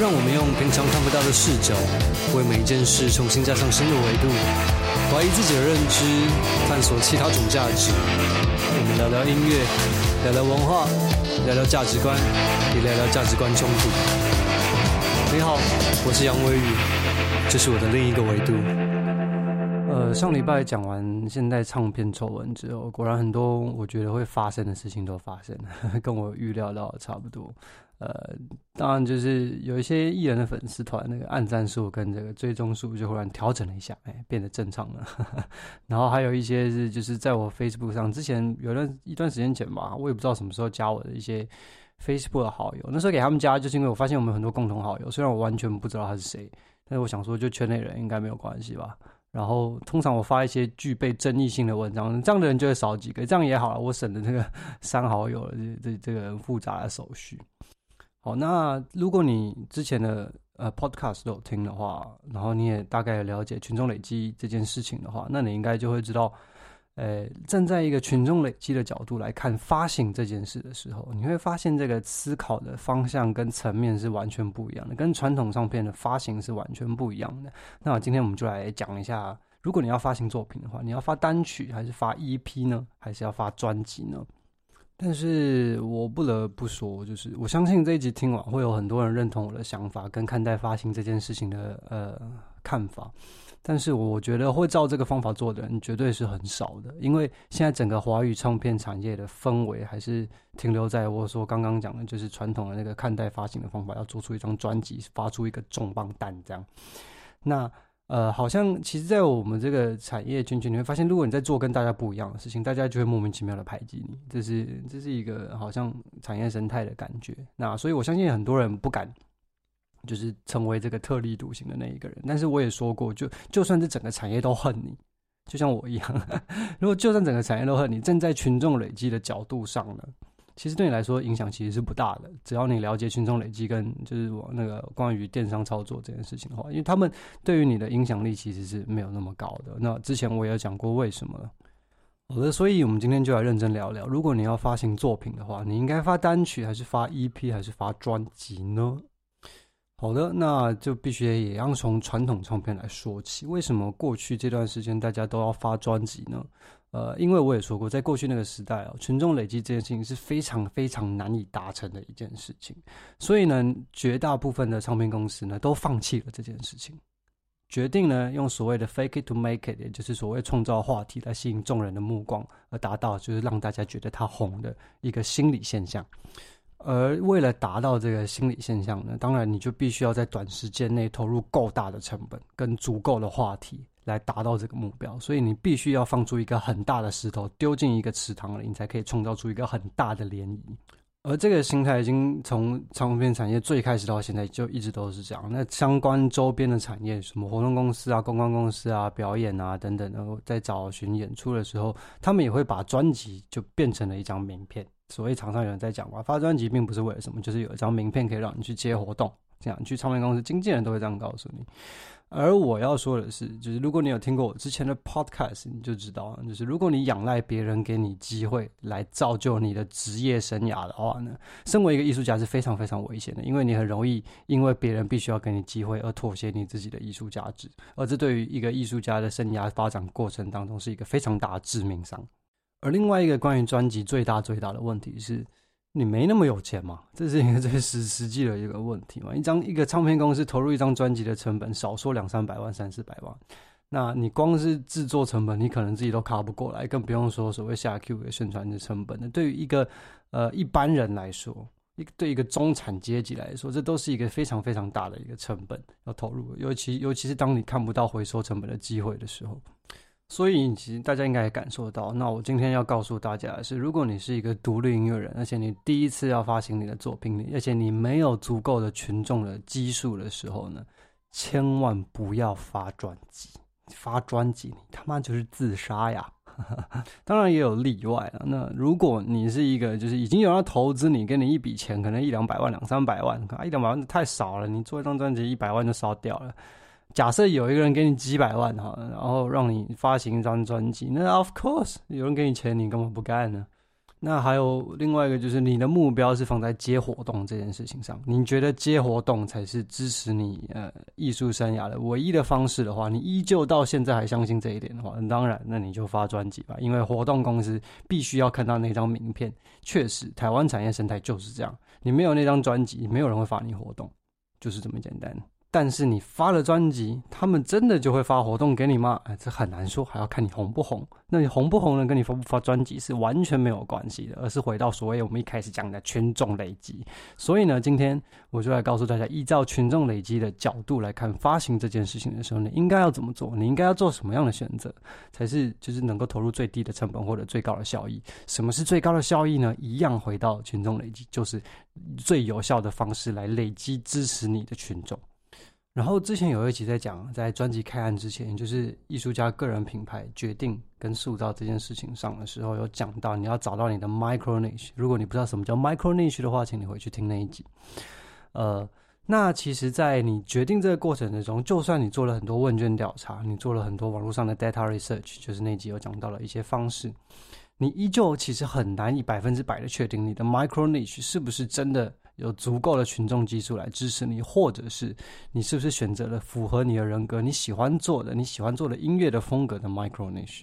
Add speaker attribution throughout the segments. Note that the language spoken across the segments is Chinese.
Speaker 1: 让我们用平常看不到的视角，为每一件事重新加上新的维度，怀疑自己的认知，探索其他种价值。我们聊聊音乐，聊聊文化，聊聊价值观，也聊聊价值观冲突。你好，我是杨威宇，这是我的另一个维度。呃，上礼拜讲完现在唱片丑闻之后，果然很多我觉得会发生的事情都发生了，跟我预料到差不多。呃，当然就是有一些艺人的粉丝团那个按赞数跟这个追踪数就忽然调整了一下，哎，变得正常了。然后还有一些是就是在我 Facebook 上之前有段一段时间前吧，我也不知道什么时候加我的一些 Facebook 的好友，那时候给他们加就是因为我发现我们很多共同好友，虽然我完全不知道他是谁，但是我想说就圈内人应该没有关系吧。然后通常我发一些具备争议性的文章，这样的人就会少几个，这样也好了，我省了这个删好友这这这个复杂的手续。好，那如果你之前的呃 podcast 都有听的话，然后你也大概了解群众累积这件事情的话，那你应该就会知道。呃，站在一个群众累积的角度来看发行这件事的时候，你会发现这个思考的方向跟层面是完全不一样的，跟传统唱片的发行是完全不一样的。那今天我们就来讲一下，如果你要发行作品的话，你要发单曲还是发 EP 呢？还是要发专辑呢？但是我不得不说，就是我相信这一集听完会有很多人认同我的想法跟看待发行这件事情的呃看法。但是我觉得会照这个方法做的人绝对是很少的，因为现在整个华语唱片产业的氛围还是停留在我说刚刚讲的，就是传统的那个看待发行的方法，要做出一张专辑，发出一个重磅弹这样。那呃，好像其实，在我们这个产业圈圈，你会发现，如果你在做跟大家不一样的事情，大家就会莫名其妙的排挤你，这是这是一个好像产业生态的感觉。那所以我相信很多人不敢。就是成为这个特立独行的那一个人，但是我也说过，就就算是整个产业都恨你，就像我一样，如果就算整个产业都恨你，站在群众累积的角度上呢，其实对你来说影响其实是不大的。只要你了解群众累积跟就是我那个关于电商操作这件事情的话，因为他们对于你的影响力其实是没有那么高的。那之前我也有讲过为什么。好的，所以我们今天就来认真聊聊，如果你要发行作品的话，你应该发单曲还是发 EP 还是发专辑呢？好的，那就必须也要从传统唱片来说起。为什么过去这段时间大家都要发专辑呢？呃，因为我也说过，在过去那个时代哦，群众累积这件事情是非常非常难以达成的一件事情。所以呢，绝大部分的唱片公司呢都放弃了这件事情，决定呢用所谓的 “fake it to make it”，也就是所谓创造话题来吸引众人的目光，而达到就是让大家觉得它红的一个心理现象。而为了达到这个心理现象呢，当然你就必须要在短时间内投入够大的成本跟足够的话题来达到这个目标。所以你必须要放出一个很大的石头丢进一个池塘里，你才可以创造出一个很大的涟漪。而这个心态已经从唱片产业最开始到现在就一直都是这样。那相关周边的产业，什么活动公司啊、公关公司啊、表演啊等等，然后在找寻演出的时候，他们也会把专辑就变成了一张名片。所谓常常有人在讲嘛，发专辑并不是为了什么，就是有一张名片可以让你去接活动，这样你去唱片公司，经纪人都会这样告诉你。而我要说的是，就是如果你有听过我之前的 podcast，你就知道，就是如果你仰赖别人给你机会来造就你的职业生涯的话呢，身为一个艺术家是非常非常危险的，因为你很容易因为别人必须要给你机会而妥协你自己的艺术价值，而这对于一个艺术家的生涯发展过程当中是一个非常大的致命伤。而另外一个关于专辑最大最大的问题是，你没那么有钱嘛？这是一个 最实实际的一个问题嘛。一张一个唱片公司投入一张专辑的成本，少说两三百万、三四百万，那你光是制作成本，你可能自己都卡不过来，更不用说所谓下 Q 的宣传的成本。那对于一个呃一般人来说，一对一个中产阶级来说，这都是一个非常非常大的一个成本要投入，尤其尤其是当你看不到回收成本的机会的时候。所以，其实大家应该也感受到。那我今天要告诉大家的是，如果你是一个独立音乐人，而且你第一次要发行你的作品，而且你没有足够的群众的基数的时候呢，千万不要发专辑。发专辑，你他妈就是自杀呀！当然也有例外啊。那如果你是一个，就是已经有人投资你，给你一笔钱，可能一两百万、两三百万，一两百万太少了。你做一张专辑，一百万就烧掉了。假设有一个人给你几百万哈，然后让你发行一张专辑，那 of course 有人给你钱，你干嘛不干呢？那还有另外一个，就是你的目标是放在接活动这件事情上。你觉得接活动才是支持你呃艺术生涯的唯一的方式的话，你依旧到现在还相信这一点的话，那当然，那你就发专辑吧。因为活动公司必须要看到那张名片。确实，台湾产业生态就是这样。你没有那张专辑，没有人会发你活动，就是这么简单。但是你发了专辑，他们真的就会发活动给你吗？哎，这很难说，还要看你红不红。那你红不红呢？跟你发不发专辑是完全没有关系的，而是回到所谓我们一开始讲的群众累积。所以呢，今天我就来告诉大家，依照群众累积的角度来看发行这件事情的时候，你应该要怎么做？你应该要做什么样的选择，才是就是能够投入最低的成本或者最高的效益？什么是最高的效益呢？一样回到群众累积，就是最有效的方式来累积支持你的群众。然后之前有一集在讲，在专辑开案之前，就是艺术家个人品牌决定跟塑造这件事情上的时候，有讲到你要找到你的 micro niche。如果你不知道什么叫 micro niche 的话，请你回去听那一集。呃，那其实，在你决定这个过程之中，就算你做了很多问卷调查，你做了很多网络上的 data research，就是那集有讲到了一些方式，你依旧其实很难以百分之百的确定你的 micro niche 是不是真的。有足够的群众基础来支持你，或者是你是不是选择了符合你的人格、你喜欢做的、你喜欢做的音乐的风格的 micro niche？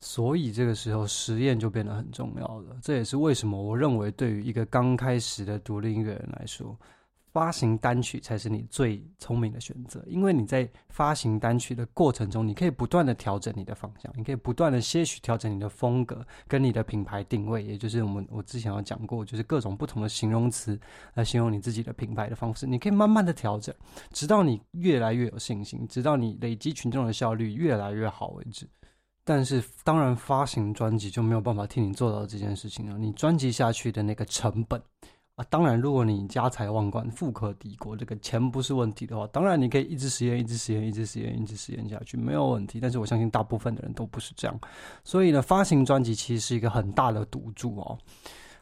Speaker 1: 所以这个时候实验就变得很重要了。这也是为什么我认为对于一个刚开始的独立音乐人来说。发行单曲才是你最聪明的选择，因为你在发行单曲的过程中，你可以不断的调整你的方向，你可以不断的些许调整你的风格跟你的品牌定位，也就是我们我之前有讲过，就是各种不同的形容词来形容你自己的品牌的方式，你可以慢慢的调整，直到你越来越有信心，直到你累积群众的效率越来越好为止。但是，当然发行专辑就没有办法替你做到这件事情了，你专辑下去的那个成本。当然，如果你家财万贯、富可敌国，这个钱不是问题的话，当然你可以一直实验、一直实验、一直实验、一直实验下去，没有问题。但是我相信大部分的人都不是这样，所以呢，发行专辑其实是一个很大的赌注哦。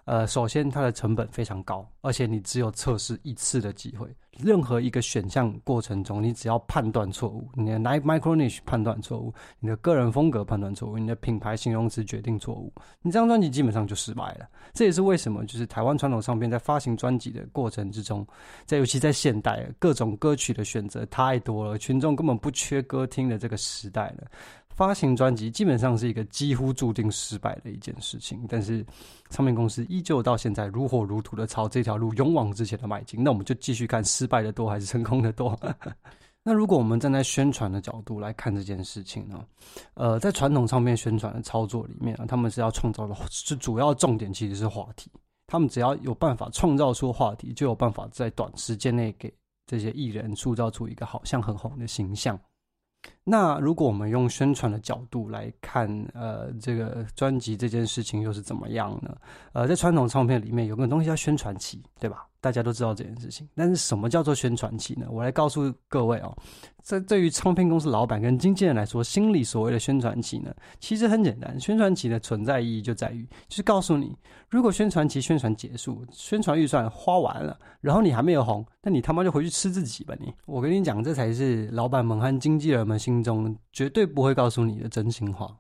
Speaker 1: 呃，首先它的成本非常高，而且你只有测试一次的机会。任何一个选项过程中，你只要判断错误，你的 micro niche 判断错误，你的个人风格判断错误，你的品牌形容词决定错误，你这张专辑基本上就失败了。这也是为什么，就是台湾传统唱片在发行专辑的过程之中，在尤其在现代，各种歌曲的选择太多了，群众根本不缺歌听的这个时代了。发行专辑基本上是一个几乎注定失败的一件事情，但是唱片公司依旧到现在如火如荼的朝这条路勇往直前的迈进。那我们就继续看失败的多还是成功的多。那如果我们站在宣传的角度来看这件事情呢？呃，在传统唱片宣传的操作里面啊，他们是要创造的，是主要重点其实是话题。他们只要有办法创造出话题，就有办法在短时间内给这些艺人塑造出一个好像很红的形象。那如果我们用宣传的角度来看，呃，这个专辑这件事情又是怎么样呢？呃，在传统唱片里面有个东西叫宣传期，对吧？大家都知道这件事情。但是什么叫做宣传期呢？我来告诉各位哦，这对于唱片公司老板跟经纪人来说，心里所谓的宣传期呢，其实很简单。宣传期的存在意义就在于，就是告诉你，如果宣传期宣传结束，宣传预算花完了，然后你还没有红，那你他妈就回去吃自己吧你！我跟你讲，这才是老板们和经纪人们心中绝对不会告诉你的真心话。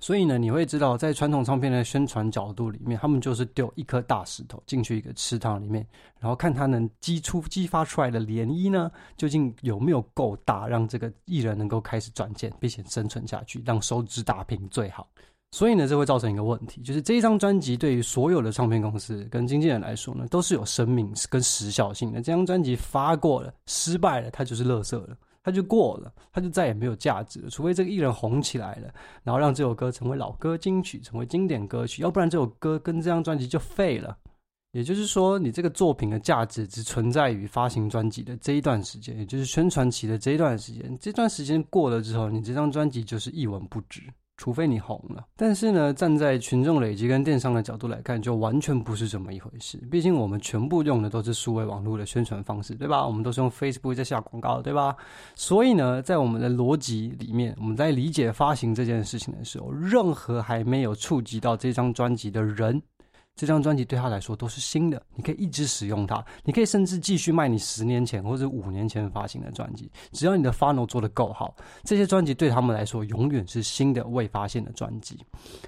Speaker 1: 所以呢，你会知道，在传统唱片的宣传角度里面，他们就是丢一颗大石头进去一个池塘里面，然后看它能激出、激发出来的涟漪呢，究竟有没有够大，让这个艺人能够开始转件，并且生存下去，让收支打平最好。所以呢，这会造成一个问题，就是这一张专辑对于所有的唱片公司跟经纪人来说呢，都是有生命跟时效性的。这张专辑发过了，失败了，它就是垃圾了。他就过了，他就再也没有价值了。除非这个艺人红起来了，然后让这首歌成为老歌金曲，成为经典歌曲，要不然这首歌跟这张专辑就废了。也就是说，你这个作品的价值只存在于发行专辑的这一段时间，也就是宣传期的这一段时间。这段时间过了之后，你这张专辑就是一文不值。除非你红了，但是呢，站在群众累积跟电商的角度来看，就完全不是这么一回事。毕竟我们全部用的都是数位网络的宣传方式，对吧？我们都是用 Facebook 在下广告，对吧？所以呢，在我们的逻辑里面，我们在理解发行这件事情的时候，任何还没有触及到这张专辑的人，这张专辑对他来说都是新的，你可以一直使用它，你可以甚至继续卖你十年前或者五年前发行的专辑，只要你的 funnel 做得够好，这些专辑对他们来说永远是新的未发现的专辑。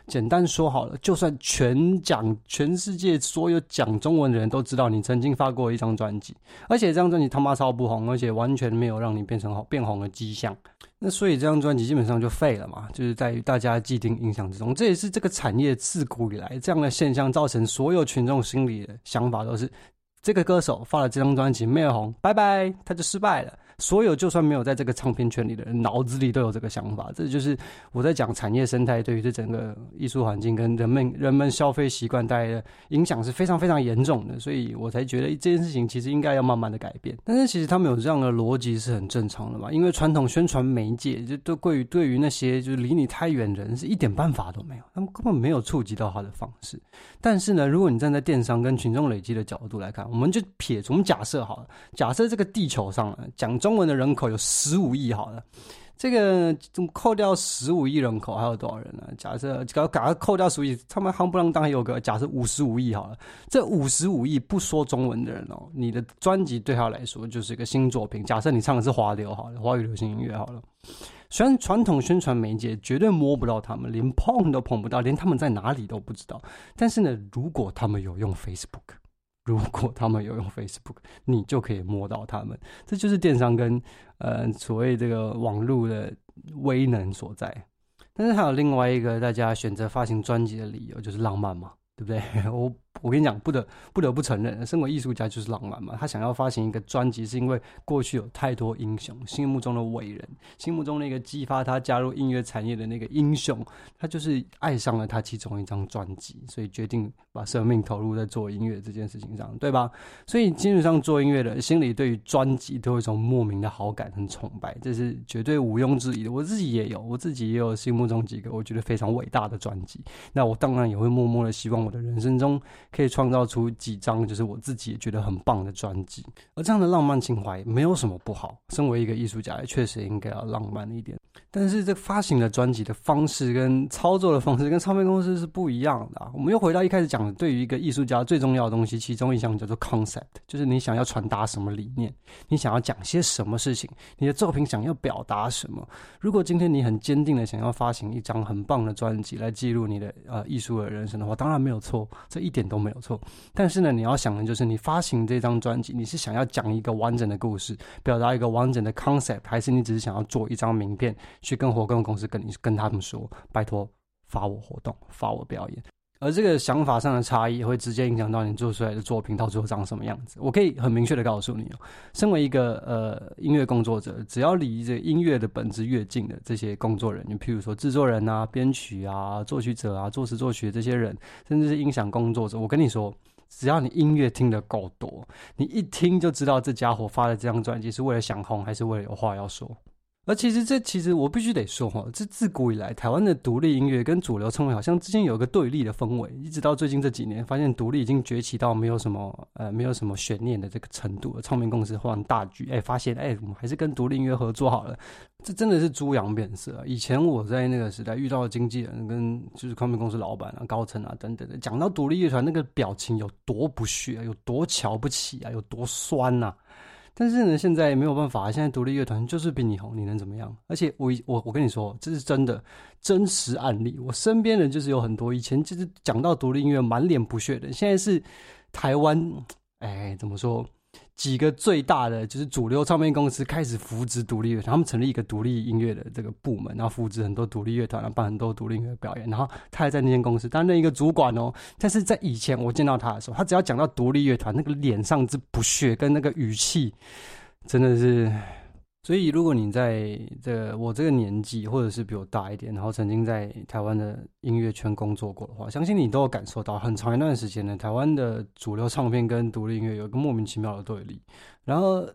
Speaker 1: 简单说好了，就算全讲全世界所有讲中文的人都知道你曾经发过一张专辑，而且这张专辑他妈超不红，而且完全没有让你变成好变红的迹象。那所以这张专辑基本上就废了嘛，就是在于大家既定印象之中，这也是这个产业自古以来这样的现象造成所有群众心里的想法都是，这个歌手发了这张专辑没有红，拜拜，他就失败了。所有就算没有在这个唱片圈里的人，脑子里都有这个想法。这就是我在讲产业生态对于这整个艺术环境跟人们人们消费习惯带来的影响是非常非常严重的。所以我才觉得这件事情其实应该要慢慢的改变。但是其实他们有这样的逻辑是很正常的嘛，因为传统宣传媒介就都对于对于那些就是离你太远的人是一点办法都没有，他们根本没有触及到他的方式。但是呢，如果你站在电商跟群众累积的角度来看，我们就撇从，假设好了，假设这个地球上讲中。中文的人口有十五亿，好了，这个扣掉十五亿人口，还有多少人呢？假设搞搞扣掉十五亿，他们夯不啷当有个假设五十五亿好了，这五十五亿不说中文的人哦，你的专辑对他来说就是一个新作品。假设你唱的是华流好了，华语流行音乐好了，虽然传统宣传媒介绝对摸不到他们，连碰都碰不到，连他们在哪里都不知道。但是呢，如果他们有用 Facebook。如果他们有用 Facebook，你就可以摸到他们。这就是电商跟呃所谓这个网络的威能所在。但是还有另外一个大家选择发行专辑的理由，就是浪漫嘛，对不对？我。我跟你讲，不得不得不承认，身为艺术家就是浪漫嘛。他想要发行一个专辑，是因为过去有太多英雄，心目中的伟人，心目中那个激发他加入音乐产业的那个英雄，他就是爱上了他其中一张专辑，所以决定把生命投入在做音乐这件事情上，对吧？所以基本上做音乐的心里对于专辑都有一种莫名的好感很崇拜，这是绝对毋庸置疑的。我自己也有，我自己也有心目中几个我觉得非常伟大的专辑。那我当然也会默默的希望我的人生中。可以创造出几张就是我自己也觉得很棒的专辑，而这样的浪漫情怀没有什么不好。身为一个艺术家，也确实应该要浪漫一点。但是这发行的专辑的方式跟操作的方式跟唱片公司是不一样的啊。我们又回到一开始讲的，对于一个艺术家最重要的东西，其中一项叫做 concept，就是你想要传达什么理念，你想要讲些什么事情，你的作品想要表达什么。如果今天你很坚定的想要发行一张很棒的专辑来记录你的呃艺术的人生的话，当然没有错，这一点都没有错。但是呢，你要想的就是，你发行这张专辑，你是想要讲一个完整的故事，表达一个完整的 concept，还是你只是想要做一张名片，去跟活动公司跟你跟他们说，拜托发我活动，发我表演。而这个想法上的差异，会直接影响到你做出来的作品到最后长什么样子。我可以很明确的告诉你，身为一个呃音乐工作者，只要离这音乐的本质越近的这些工作人员，譬如说制作人啊、编曲啊、作曲者啊、作词作曲这些人，甚至是音响工作者，我跟你说，只要你音乐听得够多，你一听就知道这家伙发的这张专辑是为了想红，还是为了有话要说。而其实这其实我必须得说哈，这自古以来台湾的独立音乐跟主流唱片好像之间有一个对立的氛围，一直到最近这几年，发现独立已经崛起到没有什么呃没有什么悬念的这个程度。唱片公司换大局，哎，发现哎，我们还是跟独立音乐合作好了。这真的是猪羊变色。以前我在那个时代遇到的经纪人跟就是唱片公司老板啊、高层啊等等的，讲到独立乐团那个表情有多不屑，有多瞧不起啊，有多酸呐、但是呢，现在没有办法，现在独立乐团就是比你红，你能怎么样？而且我我我跟你说，这是真的真实案例。我身边人就是有很多以前就是讲到独立音乐满脸不屑的，现在是台湾，哎，怎么说？几个最大的就是主流唱片公司开始扶植独立乐团，他们成立一个独立音乐的这个部门，然后扶植很多独立乐团，然后办很多独立音乐表演。然后他还在那间公司担任一个主管哦。但是在以前我见到他的时候，他只要讲到独立乐团，那个脸上之不屑跟那个语气，真的是。所以，如果你在这我这个年纪，或者是比我大一点，然后曾经在台湾的音乐圈工作过的话，相信你都有感受到，很长一段时间呢，台湾的主流唱片跟独立音乐有一个莫名其妙的对立。然后，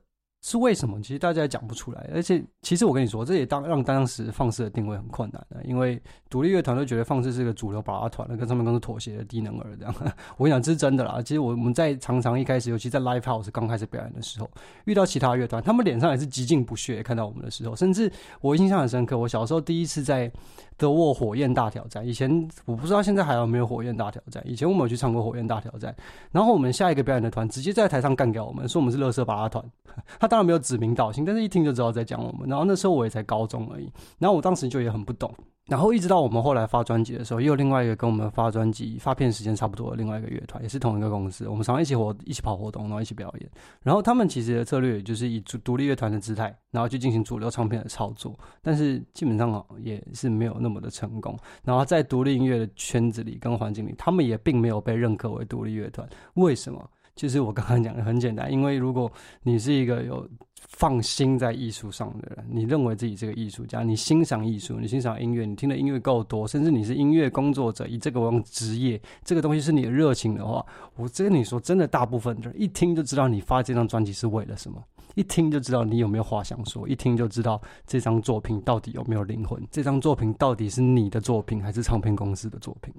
Speaker 1: 是为什么？其实大家也讲不出来。而且，其实我跟你说，这也当让当时放肆的定位很困难的，因为独立乐团都觉得放肆是个主流芭乐团了，跟唱片公司妥协的低能儿这样。我跟你讲，这是真的啦。其实我我们在常常一开始，尤其在 Live House 刚开始表演的时候，遇到其他乐团，他们脸上也是极尽不屑。看到我们的时候，甚至我印象很深刻，我小时候第一次在德沃火焰大挑战，以前我不知道现在还有没有火焰大挑战。以前我们有去唱过火焰大挑战，然后我们下一个表演的团直接在台上干掉我们，说我们是垃圾芭乐团。他当然没有指名道姓，但是一听就知道在讲我们。然后那时候我也才高中而已，然后我当时就也很不懂。然后一直到我们后来发专辑的时候，又有另外一个跟我们发专辑发片时间差不多的另外一个乐团，也是同一个公司。我们常常一起活，一起跑活动，然后一起表演。然后他们其实的策略就是以独独立乐团的姿态，然后去进行主流唱片的操作。但是基本上也是没有那么的成功。然后在独立音乐的圈子里跟环境里，他们也并没有被认可为独立乐团。为什么？其实我刚刚讲的很简单，因为如果你是一个有放心在艺术上的人，你认为自己是个艺术家，你欣赏艺术，你欣赏音乐，你听的音乐够多，甚至你是音乐工作者，以这个为职业，这个东西是你的热情的话，我跟你说，真的，大部分的人一听就知道你发这张专辑是为了什么，一听就知道你有没有话想说，一听就知道这张作品到底有没有灵魂，这张作品到底是你的作品还是唱片公司的作品。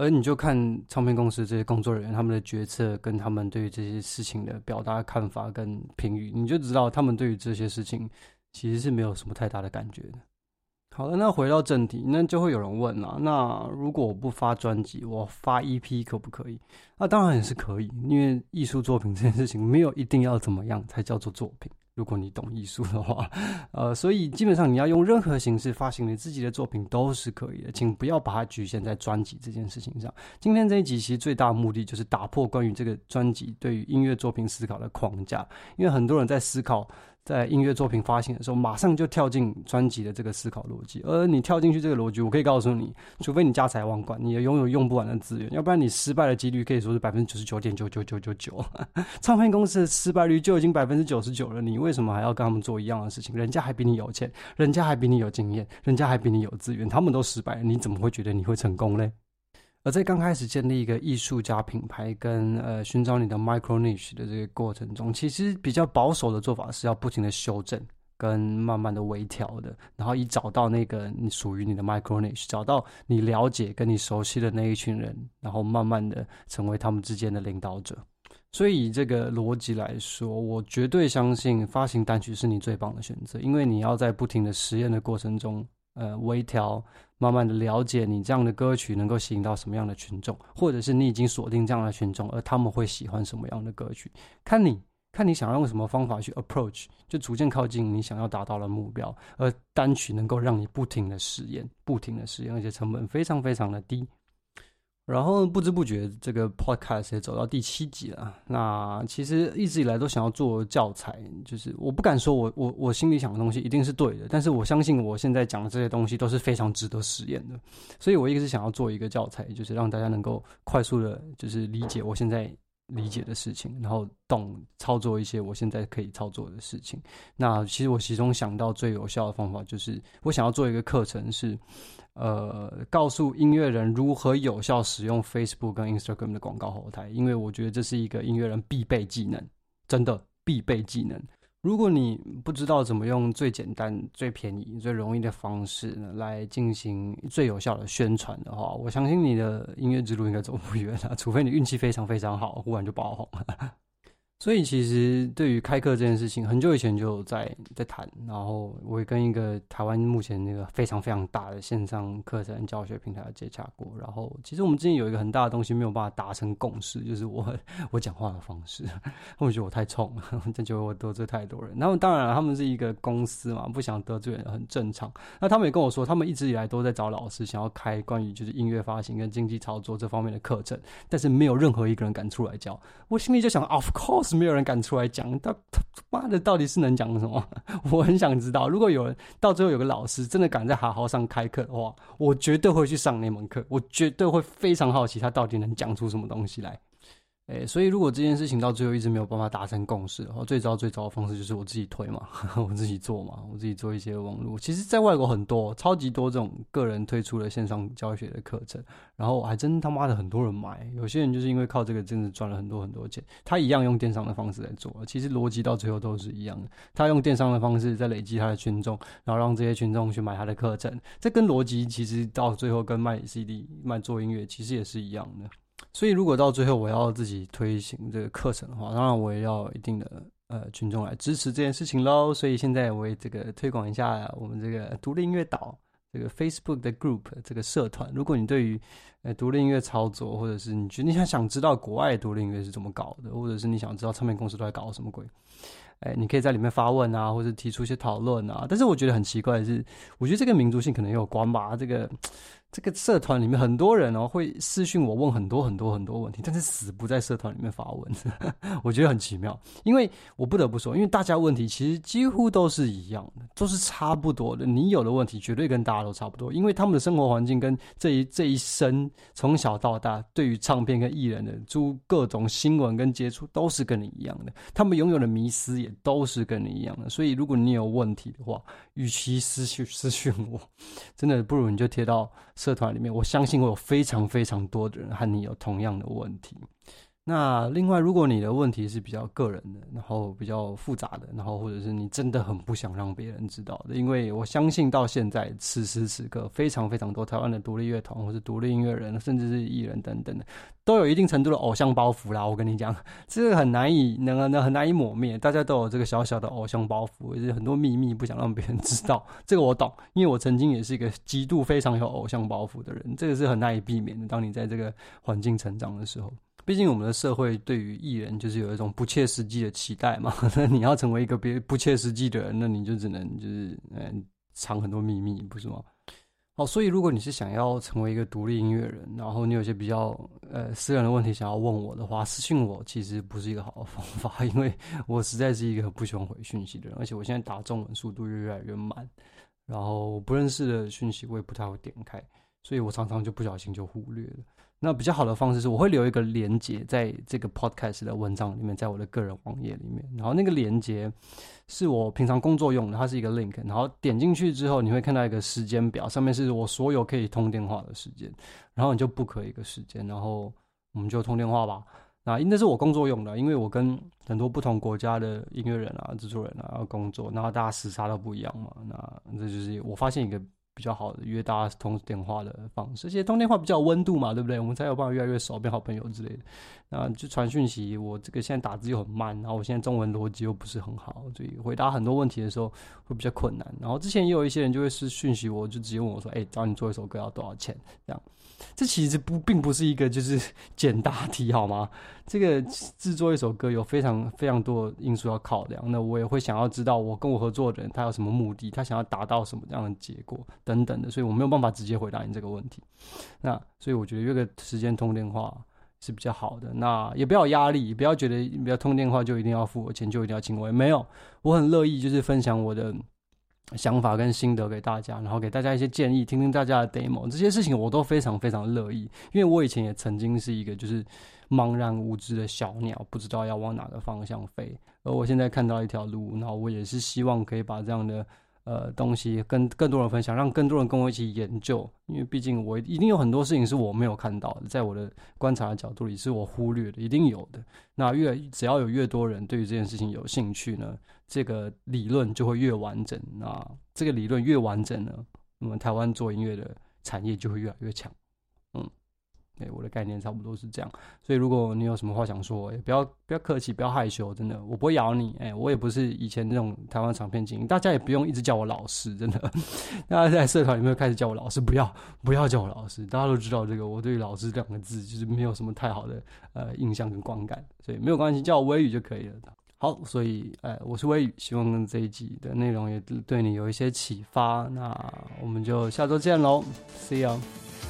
Speaker 1: 而你就看唱片公司这些工作人员他们的决策跟他们对于这些事情的表达看法跟评语，你就知道他们对于这些事情其实是没有什么太大的感觉的。好了，那回到正题，那就会有人问了，那如果我不发专辑，我发 EP 可不可以？那当然也是可以，因为艺术作品这件事情没有一定要怎么样才叫做作品。如果你懂艺术的话，呃，所以基本上你要用任何形式发行你自己的作品都是可以的，请不要把它局限在专辑这件事情上。今天这一集其实最大的目的就是打破关于这个专辑对于音乐作品思考的框架，因为很多人在思考。在音乐作品发行的时候，马上就跳进专辑的这个思考逻辑。而你跳进去这个逻辑，我可以告诉你，除非你家财万贯，你也拥有用不完的资源，要不然你失败的几率可以说是百分之九十九点九九九九九。唱片公司的失败率就已经百分之九十九了，你为什么还要跟他们做一样的事情？人家还比你有钱，人家还比你有经验，人家还比你有资源，他们都失败了，你怎么会觉得你会成功嘞？而在刚开始建立一个艺术家品牌跟呃寻找你的 micro niche 的这个过程中，其实比较保守的做法是要不停的修正跟慢慢的微调的，然后以找到那个你属于你的 micro niche，找到你了解跟你熟悉的那一群人，然后慢慢的成为他们之间的领导者。所以以这个逻辑来说，我绝对相信发行单曲是你最棒的选择，因为你要在不停的实验的过程中。呃，微调，慢慢的了解你这样的歌曲能够吸引到什么样的群众，或者是你已经锁定这样的群众，而他们会喜欢什么样的歌曲，看你看你想要用什么方法去 approach，就逐渐靠近你想要达到的目标。而单曲能够让你不停的实验，不停的实验，而且成本非常非常的低。然后不知不觉，这个 podcast 也走到第七集了。那其实一直以来都想要做教材，就是我不敢说我我我心里想的东西一定是对的，但是我相信我现在讲的这些东西都是非常值得实验的。所以我一直想要做一个教材，就是让大家能够快速的，就是理解我现在理解的事情，然后懂操作一些我现在可以操作的事情。那其实我其中想到最有效的方法，就是我想要做一个课程是。呃，告诉音乐人如何有效使用 Facebook 跟 Instagram 的广告后台，因为我觉得这是一个音乐人必备技能，真的必备技能。如果你不知道怎么用最简单、最便宜、最容易的方式，来进行最有效的宣传的话，我相信你的音乐之路应该走不远了，除非你运气非常非常好，忽然就爆红。所以其实对于开课这件事情，很久以前就在在谈，然后我也跟一个台湾目前那个非常非常大的线上课程教学平台接洽过，然后其实我们之间有一个很大的东西没有办法达成共识，就是我我讲话的方式，他们觉得我太冲了，就觉得我得罪太多人。然后当然了，他们是一个公司嘛，不想得罪人很正常。那他们也跟我说，他们一直以来都在找老师，想要开关于就是音乐发行跟经济操作这方面的课程，但是没有任何一个人敢出来教。我心里就想，Of course。是没有人敢出来讲，他他妈的到底是能讲什么？我很想知道。如果有人到最后有个老师真的敢在好好上开课的话，我绝对会去上那门课。我绝对会非常好奇他到底能讲出什么东西来。诶，所以如果这件事情到最后一直没有办法达成共识的话，最糟最糟的方式就是我自己推嘛，我自己做嘛，我自己做一些网络。其实，在外国很多超级多这种个人推出的线上教学的课程，然后还真他妈的很多人买。有些人就是因为靠这个真的赚了很多很多钱。他一样用电商的方式来做，其实逻辑到最后都是一样的。他用电商的方式在累积他的群众，然后让这些群众去买他的课程。这跟逻辑其实到最后跟卖 CD、卖做音乐其实也是一样的。所以，如果到最后我要自己推行这个课程的话，当然我也要一定的呃群众来支持这件事情喽。所以现在我也这个推广一下我们这个独立音乐岛这个 Facebook 的 group 这个社团。如果你对于呃独立音乐操作，或者是你觉得你想想知道国外独立音乐是怎么搞的，或者是你想知道唱片公司都在搞什么鬼，哎，你可以在里面发问啊，或者提出一些讨论啊。但是我觉得很奇怪的是，我觉得这个民族性可能也有关吧，这个。这个社团里面很多人哦会私讯我问很多很多很多问题，但是死不在社团里面发问，我觉得很奇妙。因为我不得不说，因为大家问题其实几乎都是一样的，都是差不多的。你有的问题绝对跟大家都差不多，因为他们的生活环境跟这一这一生从小到大对于唱片跟艺人的诸各种新闻跟接触都是跟你一样的，他们拥有的迷思也都是跟你一样的。所以如果你有问题的话，与其私讯私讯我，真的不如你就贴到。社团里面，我相信我有非常非常多的人和你有同样的问题。那另外，如果你的问题是比较个人的，然后比较复杂的，然后或者是你真的很不想让别人知道的，因为我相信到现在此时此刻，非常非常多台湾的独立乐团或是独立音乐人，甚至是艺人等等的，都有一定程度的偶像包袱啦。我跟你讲，这个很难以能能很难以抹灭，大家都有这个小小的偶像包袱，就是很多秘密不想让别人知道。这个我懂，因为我曾经也是一个极度非常有偶像包袱的人，这个是很难以避免的。当你在这个环境成长的时候。毕竟我们的社会对于艺人就是有一种不切实际的期待嘛。那你要成为一个别不切实际的人，那你就只能就是嗯藏很多秘密，不是吗？好，所以如果你是想要成为一个独立音乐人，然后你有些比较呃私人的问题想要问我的话，私信我其实不是一个好的方法，因为我实在是一个不喜欢回讯息的人，而且我现在打中文速度越来越慢，然后不认识的讯息我也不太会点开，所以我常常就不小心就忽略了。那比较好的方式是，我会留一个连接在这个 podcast 的文章里面，在我的个人网页里面。然后那个连接是我平常工作用的，它是一个 link。然后点进去之后，你会看到一个时间表，上面是我所有可以通电话的时间。然后你就 book 一个时间，然后我们就通电话吧。那那是我工作用的，因为我跟很多不同国家的音乐人啊、制作人啊要工作，然后大家时差都不一样嘛。那这就是我发现一个。比较好的约大家通电话的方式，而且通电话比较有温度嘛，对不对？我们才有办法越来越熟，变好朋友之类的。那就传讯息，我这个现在打字又很慢，然后我现在中文逻辑又不是很好，所以回答很多问题的时候会比较困难。然后之前也有一些人就会是讯息我，就直接问我说：“哎，找你做一首歌要多少钱？”这样。这其实不并不是一个就是简答题，好吗？这个制作一首歌有非常非常多的因素要考量。那我也会想要知道我跟我合作的人他有什么目的，他想要达到什么样的结果等等的，所以我没有办法直接回答你这个问题。那所以我觉得约个时间通电话是比较好的。那也不要压力，不要觉得不要通电话就一定要付我钱，就一定要请我。没有，我很乐意就是分享我的。想法跟心得给大家，然后给大家一些建议，听听大家的 demo，这些事情我都非常非常乐意，因为我以前也曾经是一个就是茫然无知的小鸟，不知道要往哪个方向飞，而我现在看到一条路，然后我也是希望可以把这样的。呃，东西跟更多人分享，让更多人跟我一起研究。因为毕竟我一定有很多事情是我没有看到的，在我的观察的角度里是我忽略的，一定有的。那越只要有越多人对于这件事情有兴趣呢，这个理论就会越完整。那这个理论越完整呢，我们台湾做音乐的产业就会越来越强。对，我的概念差不多是这样，所以如果你有什么话想说，也不要不要客气，不要害羞，真的，我不会咬你。哎，我也不是以前那种台湾长片精英，大家也不用一直叫我老师，真的。大家在社团里面开始叫我老师，不要不要叫我老师，大家都知道这个，我对老师两个字就是没有什么太好的呃印象跟观感，所以没有关系，叫我微雨就可以了。好，所以哎，我是微雨，希望这一集的内容也对你有一些启发。那我们就下周见喽，See you。